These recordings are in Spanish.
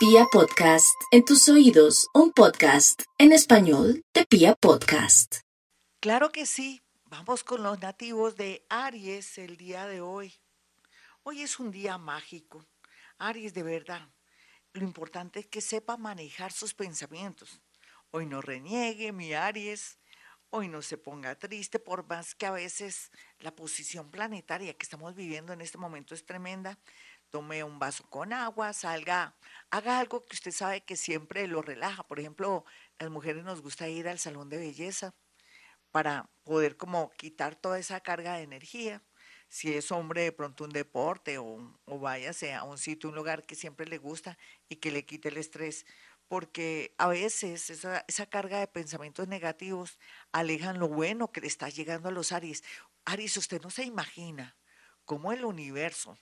Pia Podcast, en tus oídos, un podcast en español de Pia Podcast. Claro que sí, vamos con los nativos de Aries el día de hoy. Hoy es un día mágico. Aries, de verdad, lo importante es que sepa manejar sus pensamientos. Hoy no reniegue, mi Aries. Hoy no se ponga triste, por más que a veces la posición planetaria que estamos viviendo en este momento es tremenda. Tome un vaso con agua, salga, haga algo que usted sabe que siempre lo relaja. Por ejemplo, las mujeres nos gusta ir al salón de belleza para poder como quitar toda esa carga de energía. Si es hombre, de pronto un deporte o, o váyase a un sitio, un lugar que siempre le gusta y que le quite el estrés porque a veces esa, esa, carga de pensamientos negativos alejan lo bueno que le está llegando a los Aries. Aries, usted no se imagina cómo el universo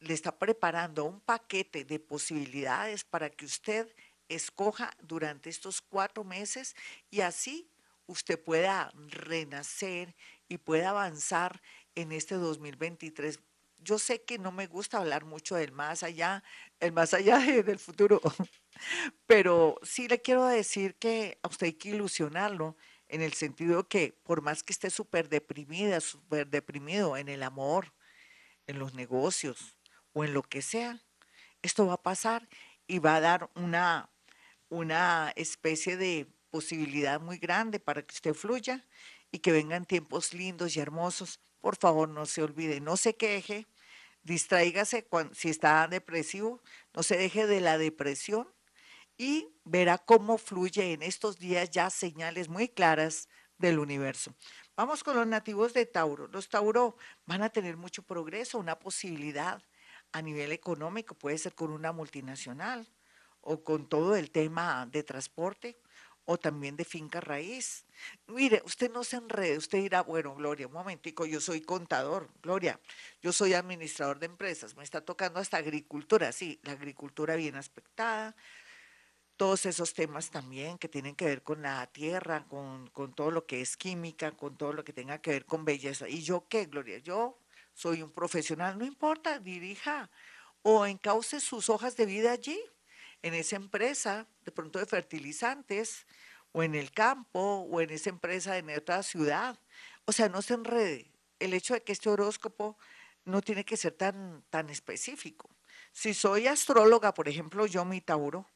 le está preparando un paquete de posibilidades para que usted escoja durante estos cuatro meses y así usted pueda renacer y pueda avanzar en este 2023 yo sé que no me gusta hablar mucho del más allá, el más allá del futuro, pero sí le quiero decir que a usted hay que ilusionarlo en el sentido que por más que esté súper deprimida, súper deprimido en el amor, en los negocios o en lo que sea, esto va a pasar y va a dar una, una especie de posibilidad muy grande para que usted fluya y que vengan tiempos lindos y hermosos. Por favor, no se olvide, no se queje, distráigase cuando, si está depresivo, no se deje de la depresión y verá cómo fluye en estos días ya señales muy claras del universo. Vamos con los nativos de Tauro. Los Tauro van a tener mucho progreso, una posibilidad a nivel económico, puede ser con una multinacional o con todo el tema de transporte o también de finca raíz. Mire, usted no se enrede, usted dirá, bueno, Gloria, un momentico, yo soy contador, Gloria, yo soy administrador de empresas, me está tocando hasta agricultura, sí, la agricultura bien aspectada, todos esos temas también que tienen que ver con la tierra, con, con todo lo que es química, con todo lo que tenga que ver con belleza. ¿Y yo qué, Gloria? Yo soy un profesional, no importa, dirija o encauce sus hojas de vida allí en esa empresa, de pronto de fertilizantes, o en el campo, o en esa empresa en otra ciudad. O sea, no se enrede. El hecho de que este horóscopo no tiene que ser tan, tan específico. Si soy astróloga, por ejemplo, yo mi Tauro,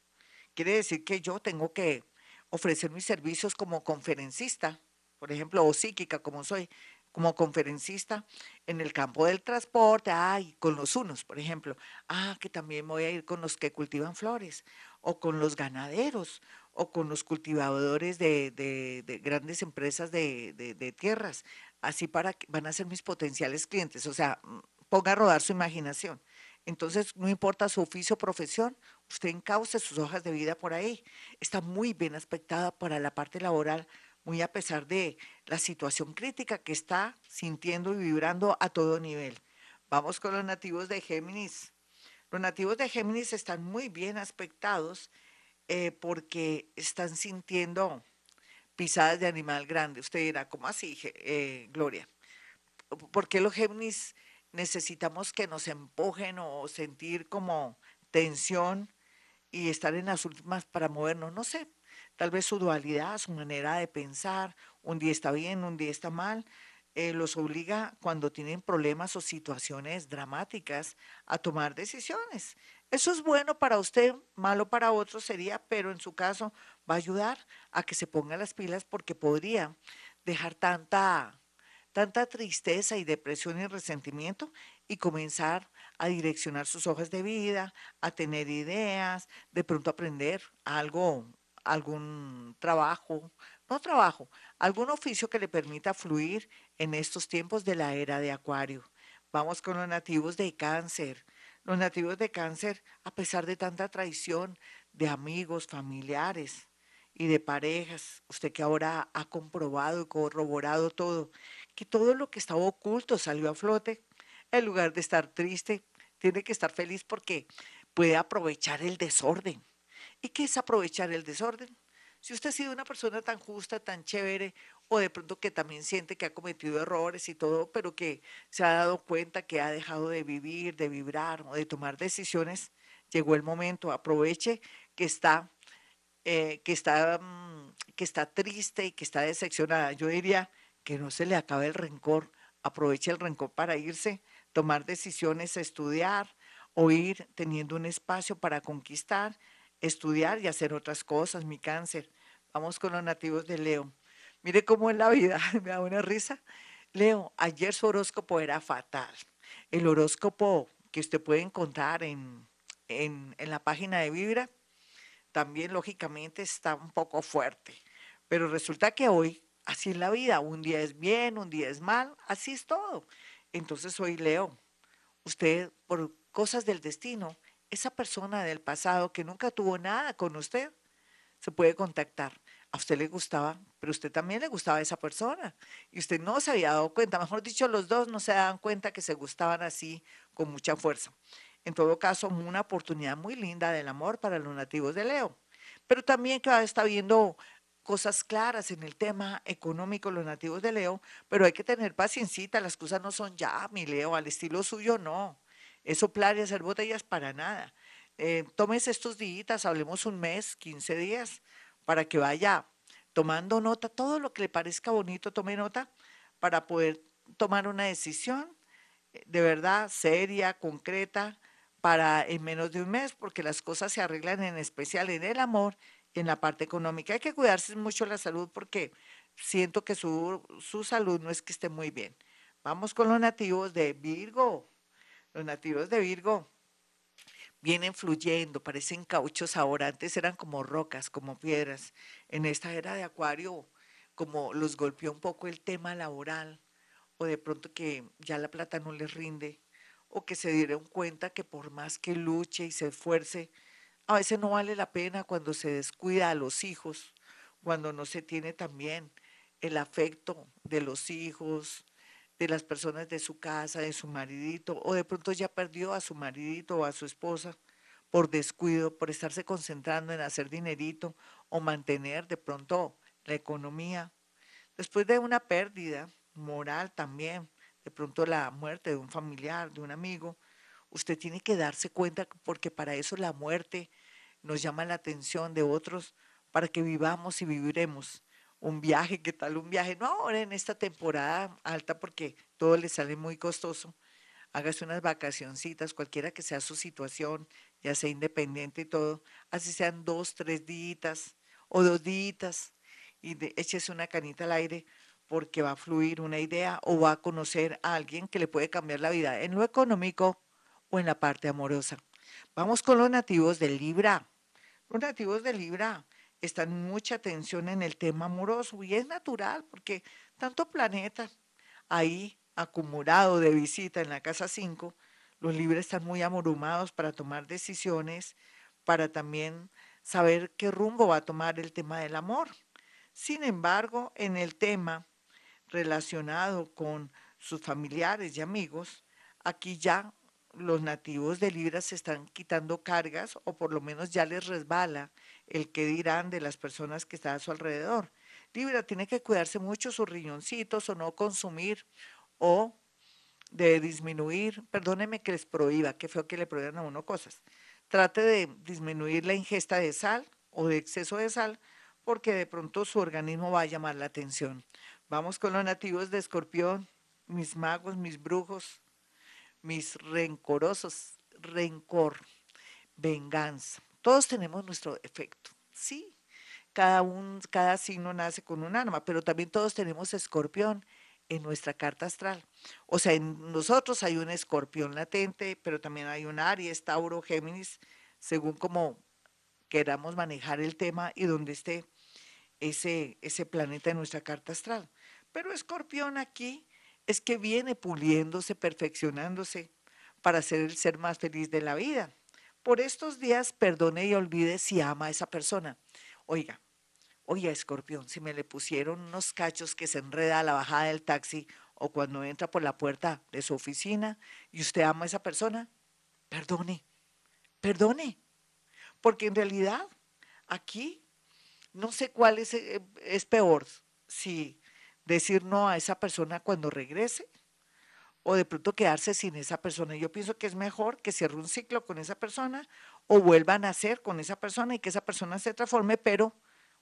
quiere decir que yo tengo que ofrecer mis servicios como conferencista, por ejemplo, o psíquica como soy como conferencista en el campo del transporte, ay, con los unos, por ejemplo, ah, que también voy a ir con los que cultivan flores, o con los ganaderos, o con los cultivadores de, de, grandes empresas de, de, tierras, así para que van a ser mis potenciales clientes, o sea, mm, ponga a rodar su imaginación. Entonces, no importa su oficio o profesión, usted encauce sus hojas de vida por ahí. Está muy bien aspectada para la parte laboral muy a pesar de la situación crítica que está sintiendo y vibrando a todo nivel. Vamos con los nativos de Géminis. Los nativos de Géminis están muy bien aspectados eh, porque están sintiendo pisadas de animal grande. Usted dirá, ¿cómo así, eh, Gloria? ¿Por qué los Géminis necesitamos que nos empujen o sentir como tensión y estar en las últimas para movernos? No sé, tal vez su dualidad, su manera de pensar, un día está bien, un día está mal, eh, los obliga cuando tienen problemas o situaciones dramáticas a tomar decisiones. Eso es bueno para usted, malo para otro sería, pero en su caso va a ayudar a que se ponga las pilas porque podría dejar tanta, tanta tristeza y depresión y resentimiento y comenzar a direccionar sus hojas de vida, a tener ideas, de pronto aprender algo algún trabajo, no trabajo, algún oficio que le permita fluir en estos tiempos de la era de Acuario. Vamos con los nativos de cáncer. Los nativos de cáncer, a pesar de tanta traición de amigos, familiares y de parejas, usted que ahora ha comprobado y corroborado todo, que todo lo que estaba oculto salió a flote, en lugar de estar triste, tiene que estar feliz porque puede aprovechar el desorden ¿Y qué es aprovechar el desorden? Si usted ha sido una persona tan justa, tan chévere, o de pronto que también siente que ha cometido errores y todo, pero que se ha dado cuenta que ha dejado de vivir, de vibrar o de tomar decisiones, llegó el momento, aproveche que está, eh, que está, mm, que está triste y que está decepcionada. Yo diría que no se le acabe el rencor, aproveche el rencor para irse, tomar decisiones, estudiar o ir teniendo un espacio para conquistar, estudiar y hacer otras cosas, mi cáncer. Vamos con los nativos de Leo. Mire cómo es la vida, me da una risa. Leo, ayer su horóscopo era fatal. El horóscopo que usted puede encontrar en, en, en la página de Vibra también lógicamente está un poco fuerte. Pero resulta que hoy, así es la vida, un día es bien, un día es mal, así es todo. Entonces hoy Leo, usted por cosas del destino, esa persona del pasado que nunca tuvo nada con usted, se puede contactar. A usted le gustaba, pero usted también le gustaba a esa persona. Y usted no se había dado cuenta, mejor dicho, los dos no se daban cuenta que se gustaban así con mucha fuerza. En todo caso, una oportunidad muy linda del amor para los nativos de Leo. Pero también que está viendo cosas claras en el tema económico los nativos de Leo, pero hay que tener paciencia, las cosas no son ya, mi Leo, al estilo suyo no. Eso soplar y hacer botellas para nada. Eh, tomes estos días, hablemos un mes, 15 días, para que vaya tomando nota, todo lo que le parezca bonito, tome nota para poder tomar una decisión eh, de verdad seria, concreta, para en menos de un mes, porque las cosas se arreglan en especial en el amor en la parte económica. Hay que cuidarse mucho la salud porque siento que su, su salud no es que esté muy bien. Vamos con los nativos de Virgo. Los nativos de Virgo vienen fluyendo, parecen cauchos ahora, antes eran como rocas, como piedras. En esta era de Acuario, como los golpeó un poco el tema laboral, o de pronto que ya la plata no les rinde, o que se dieron cuenta que por más que luche y se esfuerce, a veces no vale la pena cuando se descuida a los hijos, cuando no se tiene también el afecto de los hijos, de las personas de su casa, de su maridito, o de pronto ya perdió a su maridito o a su esposa por descuido, por estarse concentrando en hacer dinerito o mantener de pronto la economía. Después de una pérdida moral también, de pronto la muerte de un familiar, de un amigo, usted tiene que darse cuenta porque para eso la muerte nos llama la atención de otros, para que vivamos y viviremos un viaje, ¿qué tal un viaje? No ahora en esta temporada alta porque todo le sale muy costoso. Hágase unas vacacioncitas, cualquiera que sea su situación, ya sea independiente y todo, así sean dos, tres días o dos días y échese una canita al aire porque va a fluir una idea o va a conocer a alguien que le puede cambiar la vida en lo económico o en la parte amorosa. Vamos con los nativos de Libra. Los nativos de Libra están mucha atención en el tema amoroso y es natural porque tanto planeta ahí acumulado de visita en la casa 5, los libres están muy amoromados para tomar decisiones, para también saber qué rumbo va a tomar el tema del amor. Sin embargo, en el tema relacionado con sus familiares y amigos, aquí ya los nativos de Libra se están quitando cargas o por lo menos ya les resbala el que dirán de las personas que están a su alrededor. Libra tiene que cuidarse mucho sus riñoncitos o no consumir o de disminuir, perdóneme que les prohíba, que feo que le prohíban a uno cosas. Trate de disminuir la ingesta de sal o de exceso de sal porque de pronto su organismo va a llamar la atención. Vamos con los nativos de Escorpión, mis magos, mis brujos, mis rencorosos, rencor, venganza. Todos tenemos nuestro efecto, sí. Cada, un, cada signo nace con un arma, pero también todos tenemos escorpión en nuestra carta astral. O sea, en nosotros hay un escorpión latente, pero también hay un Aries, Tauro, Géminis, según como queramos manejar el tema y donde esté ese, ese planeta en nuestra carta astral. Pero escorpión aquí es que viene puliéndose, perfeccionándose para ser el ser más feliz de la vida. Por estos días perdone y olvide si ama a esa persona. Oiga, oiga, escorpión, si me le pusieron unos cachos que se enreda a la bajada del taxi o cuando entra por la puerta de su oficina y usted ama a esa persona, perdone, perdone. Porque en realidad aquí no sé cuál es, eh, es peor, si decir no a esa persona cuando regrese o de pronto quedarse sin esa persona. Yo pienso que es mejor que cierre un ciclo con esa persona o vuelvan a ser con esa persona y que esa persona se transforme, pero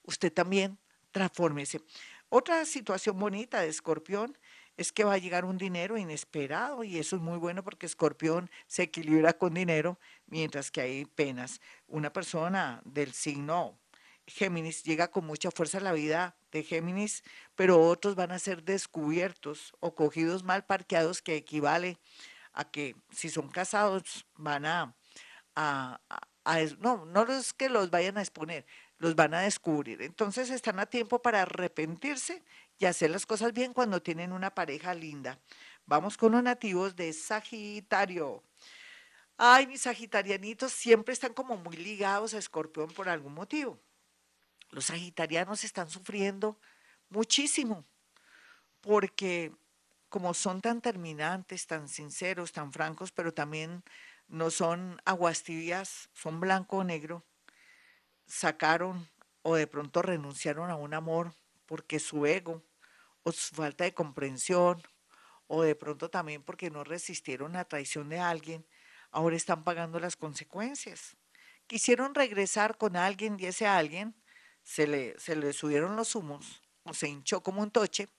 usted también transfórmese. Otra situación bonita de escorpión es que va a llegar un dinero inesperado y eso es muy bueno porque escorpión se equilibra con dinero mientras que hay penas. Una persona del signo Géminis llega con mucha fuerza a la vida de Géminis, pero otros van a ser descubiertos o cogidos mal parqueados que equivale a que si son casados van a, no, no es que los vayan a exponer, los van a descubrir. Entonces están a tiempo para arrepentirse y hacer las cosas bien cuando tienen una pareja linda. Vamos con los nativos de Sagitario. Ay, mis sagitarianitos siempre están como muy ligados a Escorpión por algún motivo. Los sagitarianos están sufriendo muchísimo porque como son tan terminantes, tan sinceros, tan francos, pero también no son aguas tibias, son blanco o negro, sacaron o de pronto renunciaron a un amor porque su ego o su falta de comprensión o de pronto también porque no resistieron la traición de alguien, ahora están pagando las consecuencias. Quisieron regresar con alguien y ese alguien se le, se le subieron los humos o se hinchó como un toche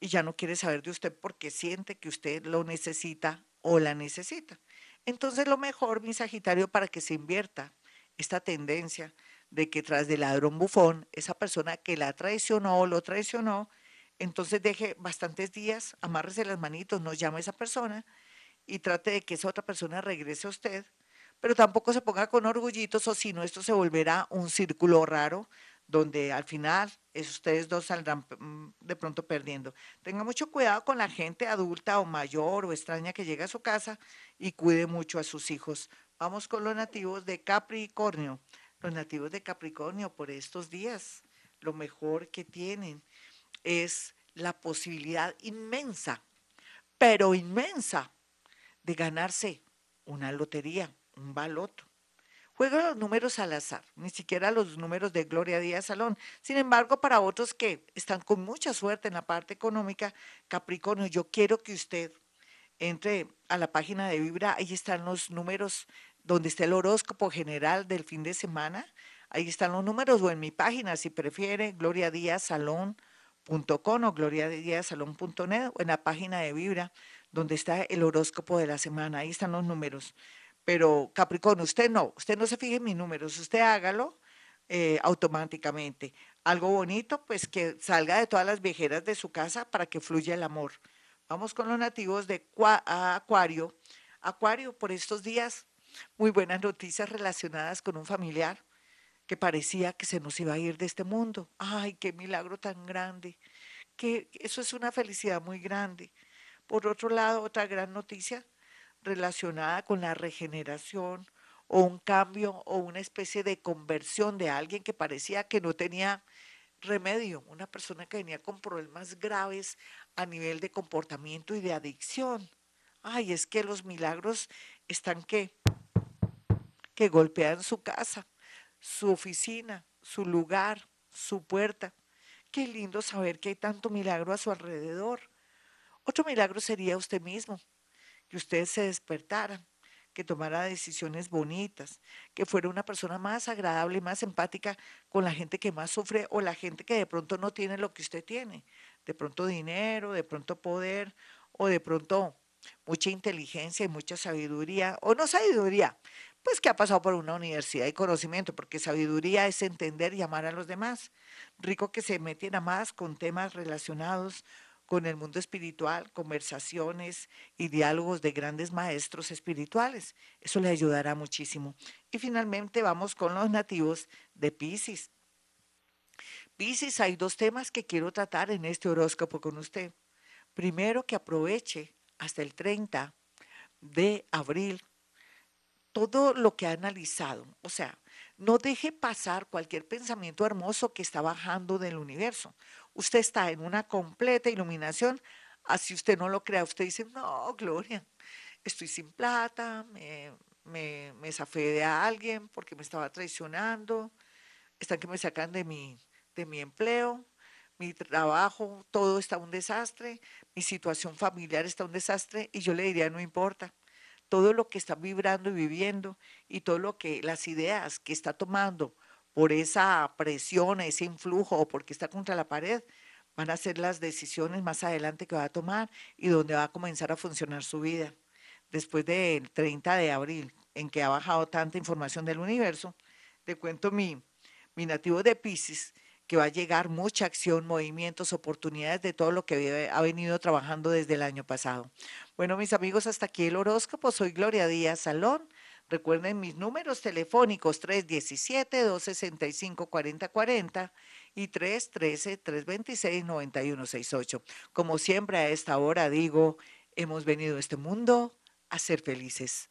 y ya no quiere saber de usted porque siente que usted lo necesita o la necesita. Entonces lo mejor, mi Sagitario, para que se invierta esta tendencia de que tras del ladrón bufón, esa persona que la traicionó o lo traicionó, entonces deje bastantes días, amárrese las manitos, no llame a esa persona y trate de que esa otra persona regrese a usted, pero tampoco se ponga con orgullitos o si no, esto se volverá un círculo raro donde al final ustedes dos saldrán mm, de pronto perdiendo. Tenga mucho cuidado con la gente adulta o mayor o extraña que llega a su casa y cuide mucho a sus hijos. Vamos con los nativos de Capricornio. Los nativos de Capricornio por estos días, lo mejor que tienen es la posibilidad inmensa, pero inmensa, de ganarse una lotería, un baloto. Juega los números al azar, ni siquiera los números de Gloria Díaz Salón. Sin embargo, para otros que están con mucha suerte en la parte económica, Capricornio, yo quiero que usted entre a la página de Vibra, ahí están los números donde está el horóscopo general del fin de semana. Ahí están los números, o en mi página, si prefiere, gloriadiazsalón.com o gloriadiazsalón.net, o en la página de Vibra, donde está el horóscopo de la semana. Ahí están los números. Pero Capricornio, usted no, usted no se fije en mis números, usted hágalo eh, automáticamente. Algo bonito, pues que salga de todas las viejeras de su casa para que fluya el amor. Vamos con los nativos de Acuario. Acuario, por estos días, muy buenas noticias relacionadas con un familiar que parecía que se nos iba a ir de este mundo. Ay, qué milagro tan grande. Que eso es una felicidad muy grande. Por otro lado, otra gran noticia relacionada con la regeneración o un cambio o una especie de conversión de alguien que parecía que no tenía remedio, una persona que venía con problemas graves a nivel de comportamiento y de adicción. Ay, es que los milagros están que que golpean su casa, su oficina, su lugar, su puerta. Qué lindo saber que hay tanto milagro a su alrededor. Otro milagro sería usted mismo, que usted se despertara, que tomara decisiones bonitas, que fuera una persona más agradable, más empática con la gente que más sufre o la gente que de pronto no tiene lo que usted tiene, de pronto dinero, de pronto poder o de pronto mucha inteligencia y mucha sabiduría, o no sabiduría, pues que ha pasado por una universidad de conocimiento, porque sabiduría es entender y amar a los demás. Rico que se metiera más con temas relacionados con el mundo espiritual, conversaciones y diálogos de grandes maestros espirituales. Eso le ayudará muchísimo. Y finalmente vamos con los nativos de Pisces. Pisces, hay dos temas que quiero tratar en este horóscopo con usted. Primero, que aproveche hasta el 30 de abril todo lo que ha analizado. O sea, no deje pasar cualquier pensamiento hermoso que está bajando del universo. Usted está en una completa iluminación, así usted no lo crea, usted dice, no, Gloria, estoy sin plata, me, me, de alguien porque me estaba traicionando, están que me sacan de mi, de mi empleo, mi trabajo, todo está un desastre, mi situación familiar está un desastre, y yo le diría, no importa, todo lo que está vibrando y viviendo y todo lo que las ideas que está tomando por esa presión, ese influjo o porque está contra la pared, van a ser las decisiones más adelante que va a tomar y donde va a comenzar a funcionar su vida. Después del 30 de abril, en que ha bajado tanta información del universo, te cuento mi, mi nativo de Pisces, que va a llegar mucha acción, movimientos, oportunidades de todo lo que ha venido trabajando desde el año pasado. Bueno, mis amigos, hasta aquí el horóscopo. Soy Gloria Díaz Salón. Recuerden mis números telefónicos 317-265-4040 y 313-326-9168. Como siempre a esta hora digo, hemos venido a este mundo a ser felices.